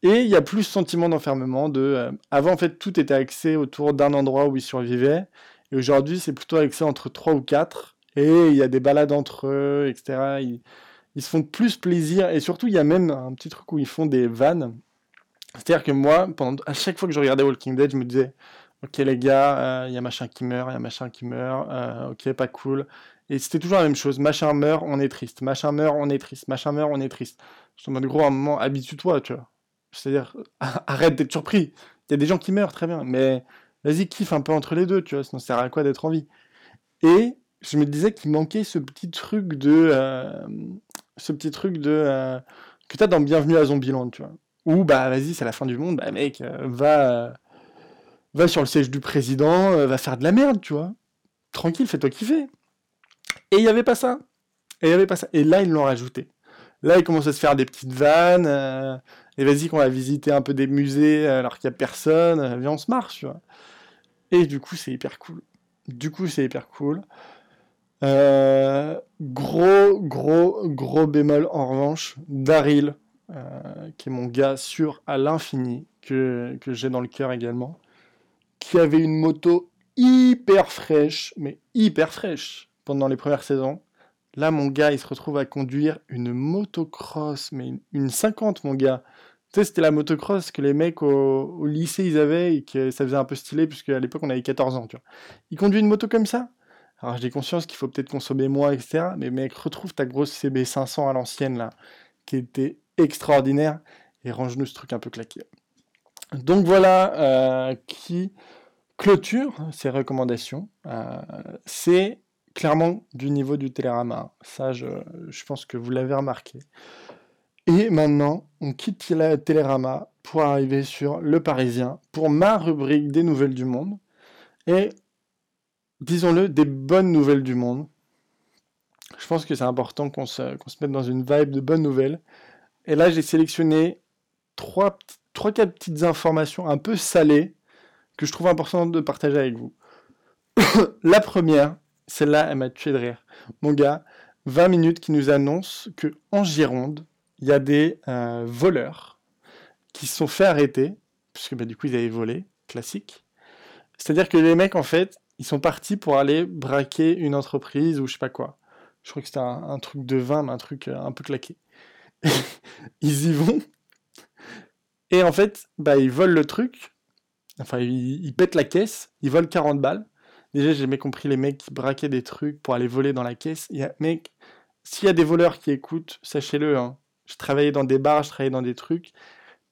Et il y a plus ce sentiment d'enfermement de... Euh, avant, en fait, tout était axé autour d'un endroit où il survivait, et aujourd'hui, c'est plutôt axé entre trois ou quatre, et il y a des balades entre eux, etc. ils se font plus plaisir. Et surtout, il y a même un petit truc où ils font des vannes. C'est-à-dire que moi, pendant, à chaque fois que je regardais Walking Dead, je me disais, ok les gars, il y a machin qui meurt, il y a machin qui meurt, ok, pas cool. Et c'était toujours la même chose. Machin meurt, on est triste. Machin meurt, on est triste. Machin meurt, on est triste. Je suis en mode gros, à un moment, habitue-toi, tu vois. C'est-à-dire, arrête d'être surpris. Il y a des gens qui meurent, très bien. Mais vas-y, kiffe un peu entre les deux, tu vois. Sinon, ça sert à quoi d'être en vie? Et je me disais qu'il manquait ce petit truc de. Euh, ce petit truc de. Euh, que t'as dans Bienvenue à Zombieland, tu vois. Ou, bah, vas-y, c'est la fin du monde. Bah, mec, euh, va. va sur le siège du président, va faire de la merde, tu vois. Tranquille, fais-toi kiffer. Et il n'y avait pas ça. Et il y avait pas ça. Et là, ils l'ont rajouté. Là, ils commencent à se faire des petites vannes. Et vas-y, qu'on va visiter un peu des musées alors qu'il n'y a personne. Viens, on se marche, tu vois. Et du coup, c'est hyper cool. Du coup, c'est hyper cool. Gros, gros, gros bémol en revanche, Daryl, qui est mon gars sûr à l'infini, que, que j'ai dans le cœur également, qui avait une moto hyper fraîche, mais hyper fraîche pendant les premières saisons. Là, mon gars, il se retrouve à conduire une motocross, mais une, 50, mon gars. Tu sais, c'était la motocross que les mecs au, lycée, ils avaient, et que ça faisait un peu stylé, puisque à l'époque, on avait 14 ans, tu vois. Il conduit une moto comme ça? Alors, j'ai conscience qu'il faut peut-être consommer moins, etc. Mais mec, retrouve ta grosse CB500 à l'ancienne, là, qui était extraordinaire, et range-nous ce truc un peu claqué. Donc voilà euh, qui clôture ces recommandations. Euh, c'est clairement du niveau du Télérama. Ça, je, pense que vous l'avez remarqué. Et maintenant, on quitte la Télérama pour arriver sur Le Parisien, pour ma rubrique des nouvelles du monde. Et, disons-le, des bonnes nouvelles du monde. Je pense que c'est important qu'on se, mette dans une vibe de bonnes nouvelles. Et là, j'ai sélectionné trois, trois, quatre petites informations un peu salées que je trouve important de partager avec vous. la première, celle-là, elle m'a tué de rire. Mon gars, 20 minutes qui nous annonce que en Gironde, il y a des euh, voleurs qui se sont fait arrêter, puisque bah, du coup ils avaient volé, classique. C'est-à-dire que les mecs, en fait, ils sont partis pour aller braquer une entreprise ou je sais pas quoi. Je crois que c'était un, truc de vin, mais un truc euh, un peu claqué. ils y vont. Et en fait, bah, ils volent le truc. Enfin, ils, pètent la caisse, ils volent 40 balles. Déjà, j'ai jamais compris les mecs qui braquaient des trucs pour aller voler dans la caisse. Il y a, mec, s'il y a des voleurs qui écoutent, sachez-le, hein, je travaillais dans des bars, je travaillais dans des trucs.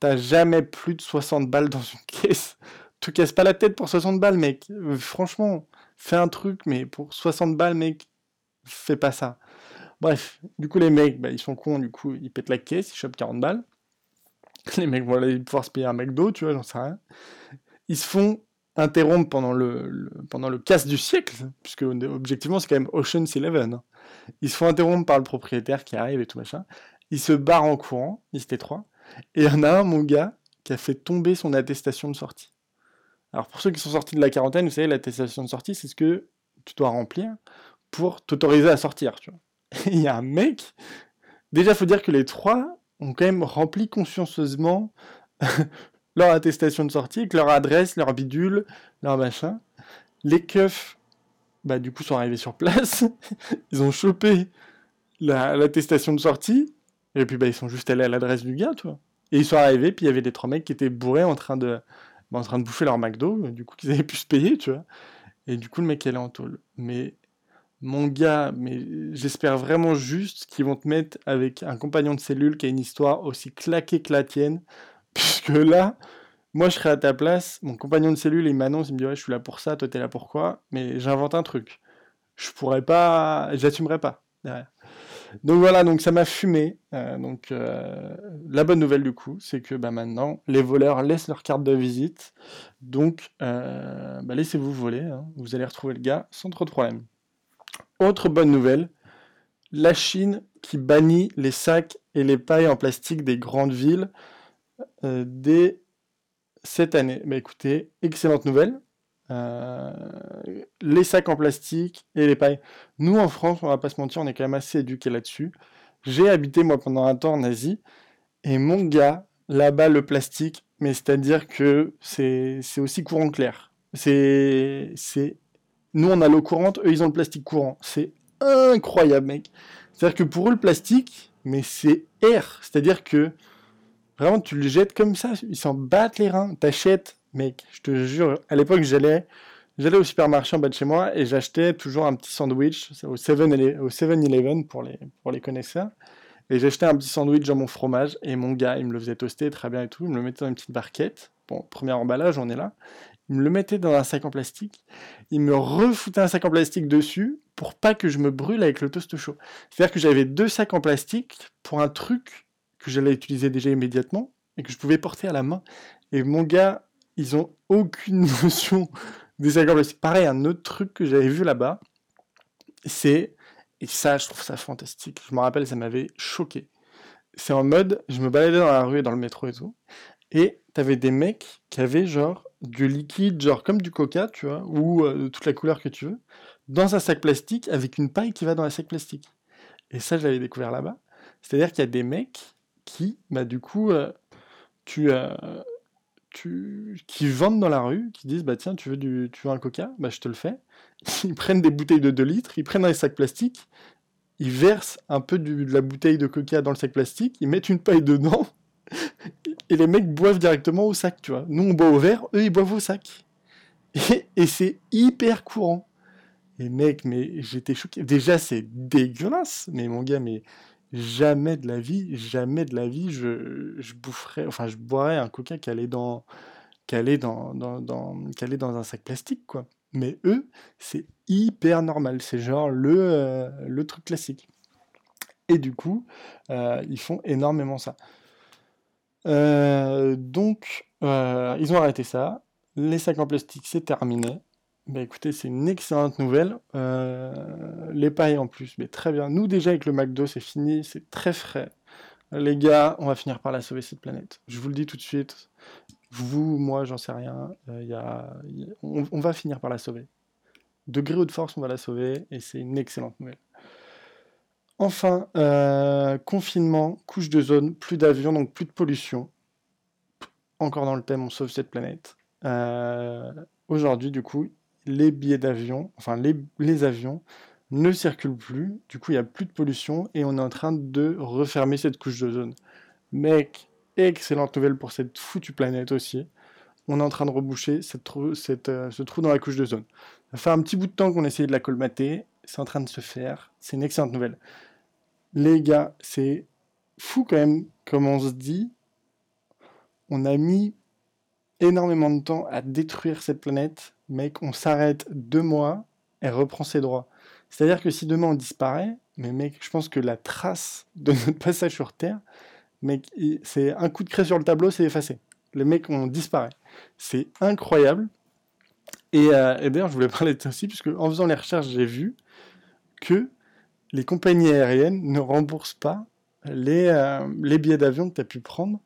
T'as jamais plus de 60 balles dans une caisse. Te casse pas la tête pour 60 balles, mec. Franchement, fais un truc, mais pour 60 balles, mec, fais pas ça. Bref, du coup, les mecs, bah, ils sont cons, du coup, ils pètent la caisse, ils chopent 40 balles. Les mecs vont aller pouvoir se payer un McDo, tu vois, j'en sais rien. Ils se font interrompre pendant le, pendant le casse du siècle, puisque objectivement c'est quand même Ocean's Eleven. Hein. Ils se font interrompre par le propriétaire qui arrive et tout machin. Ils se barrent en courant, ils étaient trois. Et il y en a un, mon gars, qui a fait tomber son attestation de sortie. Alors pour ceux qui sont sortis de la quarantaine, vous savez, l'attestation de sortie, c'est ce que tu dois remplir pour t'autoriser à sortir. Tu vois. il y a un mec, déjà faut dire que les trois ont quand même rempli consciencieusement leur attestation de sortie, avec leur adresse, leur bidule, leur machin. Les keufs, bah, du coup, sont arrivés sur place. ils ont chopé l'attestation de sortie. Et puis, bah, ils sont juste allés à l'adresse du gars, tu vois. Et ils sont arrivés, puis il y avait des trois mecs qui étaient bourrés en train de, bah, en train de bouffer leur McDo. Du coup, qu'ils avaient pu se payer, tu vois. Et du coup, le mec, il est en tôle. Mais mon gars, mais j'espère vraiment juste qu'ils vont te mettre avec un compagnon de cellule qui a une histoire aussi claquée que la tienne, Puisque là, moi, je serais à ta place, mon compagnon de cellule, il m'annonce, il me dit, ouais, je suis là pour ça, toi, t'es là pour quoi Mais j'invente un truc. Je pourrais pas, j'assumerais pas derrière. Donc voilà, donc ça m'a fumé. Euh, euh, la bonne nouvelle du coup, c'est que bah, maintenant les voleurs laissent leur carte de visite. Donc euh, bah, laissez-vous voler, hein. vous allez retrouver le gars sans trop de problème. Autre bonne nouvelle, la Chine qui bannit les sacs et les pailles en plastique des grandes villes dès cette année. Bah écoutez, excellente nouvelle. Euh, les sacs en plastique et les pailles. Nous en France, on va pas se mentir, on est quand même assez éduqués là-dessus. J'ai habité moi pendant un temps en Asie et mon gars, là-bas le plastique, mais c'est-à-dire que c'est aussi courant clair. C'est nous on a l'eau courante, eux ils ont le plastique courant. C'est incroyable mec. C'est-à-dire que pour eux le plastique, mais c'est air. C'est-à-dire que vraiment, tu le jettes comme ça, ils s'en battent les reins. T'achètes, mec, je te jure, à l'époque, j'allais. J'allais au supermarché en bas de chez moi et j'achetais toujours un petit sandwich au 7-Eleven pour les, pour les connaisseurs. Et j'achetais un petit sandwich dans mon fromage et mon gars, il me le faisait toaster très bien et tout. Il me le mettait dans une petite barquette. Bon, premier emballage, on est là. Il me le mettait dans un sac en plastique. Il me refoutait un sac en plastique dessus pour pas que je me brûle avec le toast chaud. C'est-à-dire que j'avais deux sacs en plastique pour un truc que j'allais utiliser déjà immédiatement et que je pouvais porter à la main. Et mon gars, ils ont aucune notion des plastique. Pareil, un autre truc que j'avais vu là-bas, c'est, et ça, je trouve ça fantastique. Je me rappelle, ça m'avait choqué. C'est en mode, je me baladais dans la rue et dans le métro et tout, et t'avais des mecs qui avaient genre du liquide, genre comme du coca, tu vois, ou euh, toute la couleur que tu veux, dans un sac plastique avec une paille qui va dans un sac plastique. Et ça, je l'avais découvert là-bas. C'est-à-dire qu'il y a des mecs qui, bah, du coup, euh, tu, euh, qui vendent dans la rue, qui disent, bah tiens, tu veux, du, tu veux un coca? Bah je te le fais. Ils prennent des bouteilles de 2 litres, ils prennent un sac plastique, ils versent un peu de la bouteille de coca dans le sac plastique, ils mettent une paille dedans, et les mecs boivent directement au sac, tu vois. Nous, on boit au verre, eux, ils boivent au sac. Et, c'est hyper courant. Et mec, mais j'étais choqué. Déjà, c'est dégueulasse. Mais mon gars, mais jamais de la vie, jamais de la vie, je, boufferais, enfin, je boirais un coca qui allait dans, qui dans, dans, un sac plastique, quoi. Mais eux, c'est hyper normal. C'est genre le, euh, truc classique. Et du coup, euh, ils font énormément ça. Euh, donc, ils ont arrêté ça. Les sacs en plastique, c'est terminé. Bah écoutez, c'est une excellente nouvelle. Euh, les pailles en plus, mais très bien. Nous déjà avec le McDo, c'est fini, c'est très frais. Les gars, on va finir par la sauver cette planète. Je vous le dis tout de suite. Vous, moi, j'en sais rien. y a, on, va finir par la sauver. De gré ou de force, on va la sauver, et c'est une excellente nouvelle. Enfin, euh, confinement, couche de zone, plus d'avions, donc plus de pollution. Encore dans le thème, on sauve cette planète. Euh, aujourd'hui, du coup, les billets d'avion, enfin les, avions, ne circulent plus. Du coup, il n'y a plus de pollution et on est en train de refermer cette couche de zone. Mec, excellente nouvelle pour cette foutue planète aussi. On est en train de reboucher cette euh, ce trou dans la couche de zone. Ça fait un petit bout de temps qu'on essayait de la colmater. C'est en train de se faire. C'est une excellente nouvelle les gars, c'est fou quand même comme on se dit. On a mis énormément de temps à détruire cette planète, mec, on s'arrête deux mois, elle reprend ses droits. C'est-à-dire que si demain on disparaît, mais mec, je pense que la trace de notre passage sur Terre, mec, c'est un coup de craie sur le tableau, c'est effacé. Les mecs, on disparaît. C'est incroyable. Et, euh, d'ailleurs, je voulais parler de ça aussi, puisque en faisant les recherches, j'ai vu que les compagnies aériennes ne remboursent pas les, euh, les billets d'avion que tu as pu prendre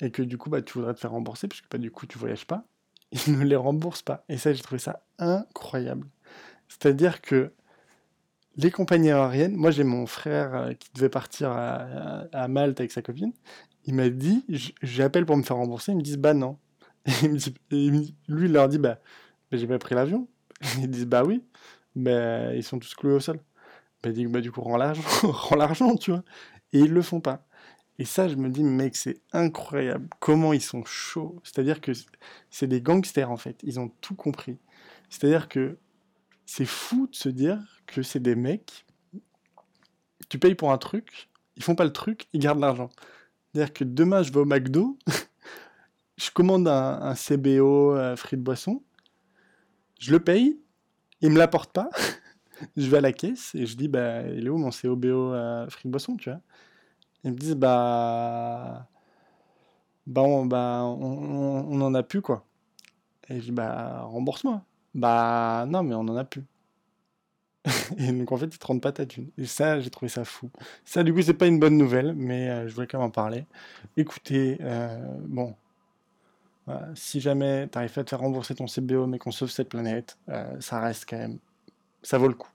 et que du coup bah, tu voudrais te faire rembourser puisque bah, du coup tu voyages pas. Ils ne les remboursent pas. Et ça, j'ai trouvé ça incroyable. C'est-à-dire que les compagnies aériennes, moi j'ai mon frère euh, qui devait partir à, Malte avec sa copine, il m'a dit, j'appelle pour me faire rembourser, ils me disent bah non. Et lui il leur dit bah, bah j'ai pas pris l'avion. Ils disent bah oui, mais ils sont tous cloués au sol. Bah, dit, bah, du coup, rends l'argent, rends l'argent, tu vois. Et ils le font pas. Et ça, je me dis, mec, c'est incroyable. Comment ils sont chauds. C'est-à-dire que c'est des gangsters, en fait. Ils ont tout compris. C'est-à-dire que c'est fou de se dire que c'est des mecs. Tu payes pour un truc, ils font pas le truc, ils gardent l'argent. C'est-à-dire que demain, je vais au McDo, je commande un, CBO euh, fruits de boisson, je le paye, ils me l'apportent pas. je vais à la caisse et je dis, bah, il est où mon COBO euh, Free Boisson, tu vois Ils me disent, bah, bah, on, bah, on, en a plus, quoi. Et je dis, bah, rembourse-moi. Bah, non, mais on en a plus. et donc, en fait, ils te rendent pas ta thune. Et ça, j'ai trouvé ça fou. Ça, du coup, c'est pas une bonne nouvelle, mais euh, je voulais quand même en parler. Écoutez, euh, bon, si jamais tu arrives à te faire rembourser ton CBO, mais qu'on sauve cette planète, ça reste quand même ça vaut le coup.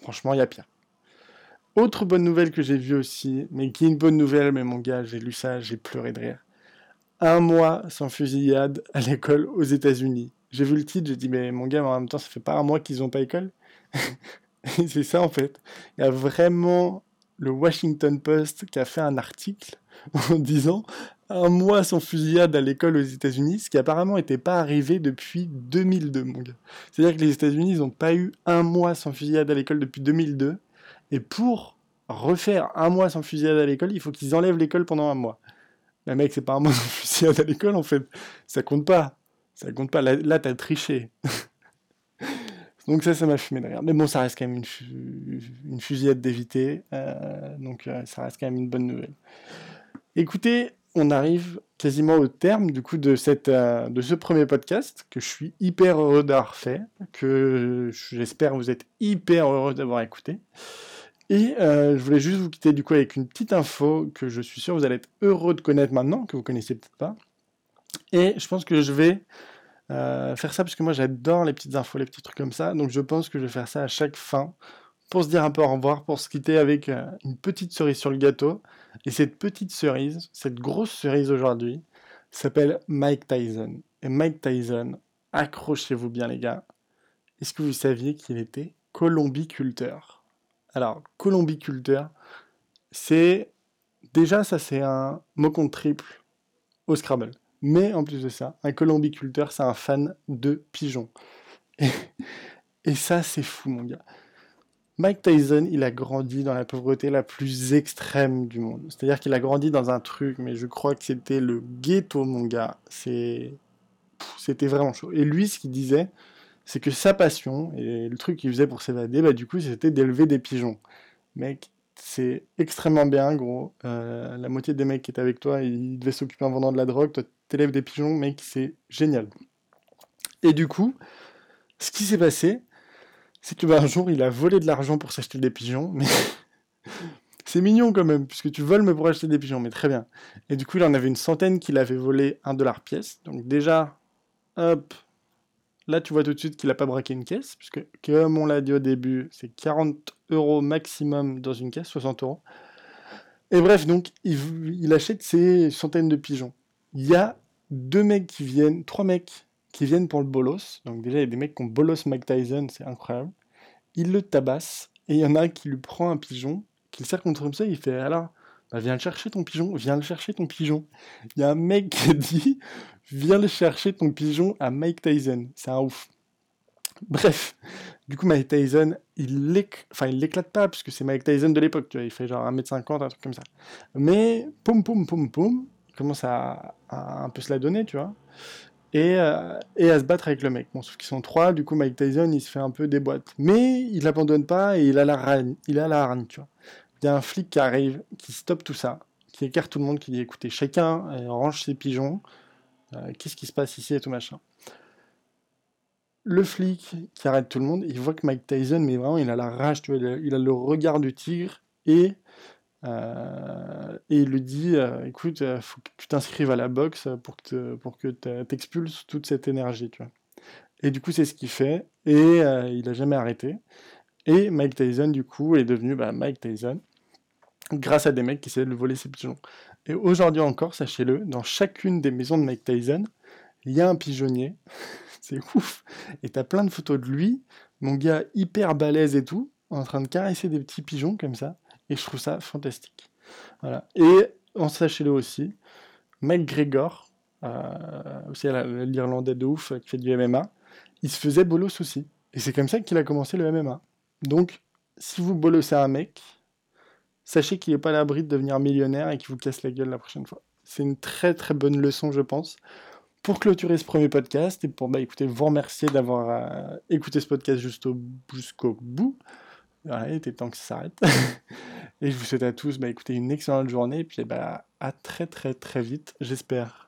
Franchement, il y a pire. Autre bonne nouvelle que j'ai vue aussi, mais qui est une bonne nouvelle, mais mon gars, j'ai lu ça, j'ai pleuré de rire. Un mois sans fusillade à l'école aux États-Unis. J'ai vu le titre, j'ai dit, mais mon gars, en même temps, ça fait pas un mois qu'ils ont pas école? c'est ça en fait. Il y a vraiment le Washington Post qui a fait un article en disant un mois sans fusillade à l'école aux États-Unis, ce qui apparemment n'était pas arrivé depuis 2002, mon gars. C'est-à-dire que les États-Unis n'ont pas eu un mois sans fusillade à l'école depuis 2002, et pour refaire un mois sans fusillade à l'école, il faut qu'ils enlèvent l'école pendant un mois. Mais mec, c'est pas un mois sans fusillade à l'école en fait, ça compte pas. Ça compte pas. Là, t'as triché. donc ça, ça m'a fumé derrière. Mais bon, ça reste quand même une, fusillade d'éviter. Euh, donc euh, ça reste quand même une bonne nouvelle. Écoutez, on arrive quasiment au terme du coup euh, de ce premier podcast que je suis hyper heureux d'avoir fait, que j'espère vous êtes hyper heureux d'avoir écouté. Et je voulais juste vous quitter du coup avec une petite info que je suis sûr vous allez être heureux de connaître maintenant, que vous connaissez peut-être pas. Et je pense que je vais euh, faire ça parce que moi j'adore les petites infos, les petits trucs comme ça. Donc je pense que je vais faire ça à chaque fin pour se dire un peu au revoir, pour se quitter avec euh, une petite cerise sur le gâteau. Et cette petite cerise, cette grosse cerise aujourd'hui, s'appelle Mike Tyson. Et Mike Tyson, accrochez-vous bien les gars, est-ce que vous saviez qu'il était colombiculteur? Alors, colombiculteur, c'est... Déjà, ça c'est un mot compte triple au Scrabble. Mais en plus de ça, un colombiculteur, c'est un fan de pigeons. Et, ça, c'est fou, mon gars. Mike Tyson, il a grandi dans la pauvreté la plus extrême du monde. C'est-à-dire qu'il a grandi dans un truc, mais je crois que c'était le ghetto, mon gars. C'est... C'était vraiment chaud. Et lui, ce qu'il disait, c'est que sa passion, et le truc qu'il faisait pour s'évader, bah, du coup, c'était d'élever des pigeons. Mec, c'est extrêmement bien, gros. Euh, la moitié des mecs qui étaient avec toi, ils devaient s'occuper en vendant de la drogue. Toi, t'élèves des pigeons, mec, c'est génial. Et du coup, ce qui s'est passé, c'est que bah, un jour, il a volé de l'argent pour s'acheter des pigeons, mais c'est mignon quand même, puisque tu voles mais pour acheter des pigeons, mais très bien. Et du coup, il en avait une centaine qu'il avait volé un dollar pièce. Donc déjà, hop, là tu vois tout de suite qu'il n'a pas braqué une caisse, puisque comme on l'a dit au début, c'est 40 euros maximum dans une caisse, 60 euros. Et bref, donc, il, il achète ces centaines de pigeons il y a deux mecs qui viennent, trois mecs qui viennent pour le bolos. Donc déjà, il y a des mecs qui ont bolos Mike Tyson, c'est incroyable. Il le tabasse, et il y en a un qui lui prend un pigeon, qui le sert contre ça, il fait alors, bah, viens le chercher ton pigeon, viens le chercher ton pigeon. Il y a un mec qui dit, viens le chercher ton pigeon à Mike Tyson. C'est un ouf. Bref, du coup, Mike Tyson, il l'éclate pas, puisque c'est Mike Tyson de l'époque, il fait genre 1m50, un truc comme ça. Mais, poum, poum, poum, poum, commence à, un peu se la donner, tu vois. Et, euh, et, à se battre avec le mec. Bon, sauf qu'ils sont trois, du coup Mike Tyson il se fait un peu des boîtes. Mais il l'abandonne pas et il a la rane, il a la rane, tu vois. Il y a un flic qui arrive, qui stoppe tout ça, qui écarte tout le monde, qui dit écoutez, chacun euh, range ses pigeons, euh, qu'est-ce qui se passe ici et tout machin. Le flic qui arrête tout le monde, il voit que Mike Tyson, mais vraiment il a la rage, tu vois, il a le regard du tigre et euh, et il lui dit euh, écoute, euh, faut que tu t'inscrives à la boxe pour que, pour que tu expulses toute cette énergie. Tu vois. Et du coup, c'est ce qu'il fait. Et il n'a jamais arrêté. Et Mike Tyson, du coup, est devenu bah, Mike Tyson grâce à des mecs qui essaient de voler ses pigeons. Et aujourd'hui encore, sachez-le, dans chacune des maisons de Mike Tyson, il y a un pigeonnier. c'est ouf. Et t'as plein de photos de lui, mon gars hyper balèze et tout, en train de caresser des petits pigeons comme ça. Et je trouve ça fantastique. Voilà. Et en sachez-le aussi, McGregor, euh, aussi l'Irlandais de ouf qui fait du MMA, il se faisait bolos aussi. Et c'est comme ça qu'il a commencé le MMA. Donc, si vous bolossez un mec, sachez qu'il n'est pas à l'abri de devenir millionnaire et qu'il vous casse la gueule la prochaine fois. C'est une très très bonne leçon, je pense. Pour clôturer ce premier podcast et pour bah, écoutez, vous remercier d'avoir euh, écouté ce podcast jusqu'au bout. Il était temps que ça s'arrête. et je vous souhaite à tous, bah, écoutez, une excellente journée. Et puis, bah, à très, très, très vite, j'espère.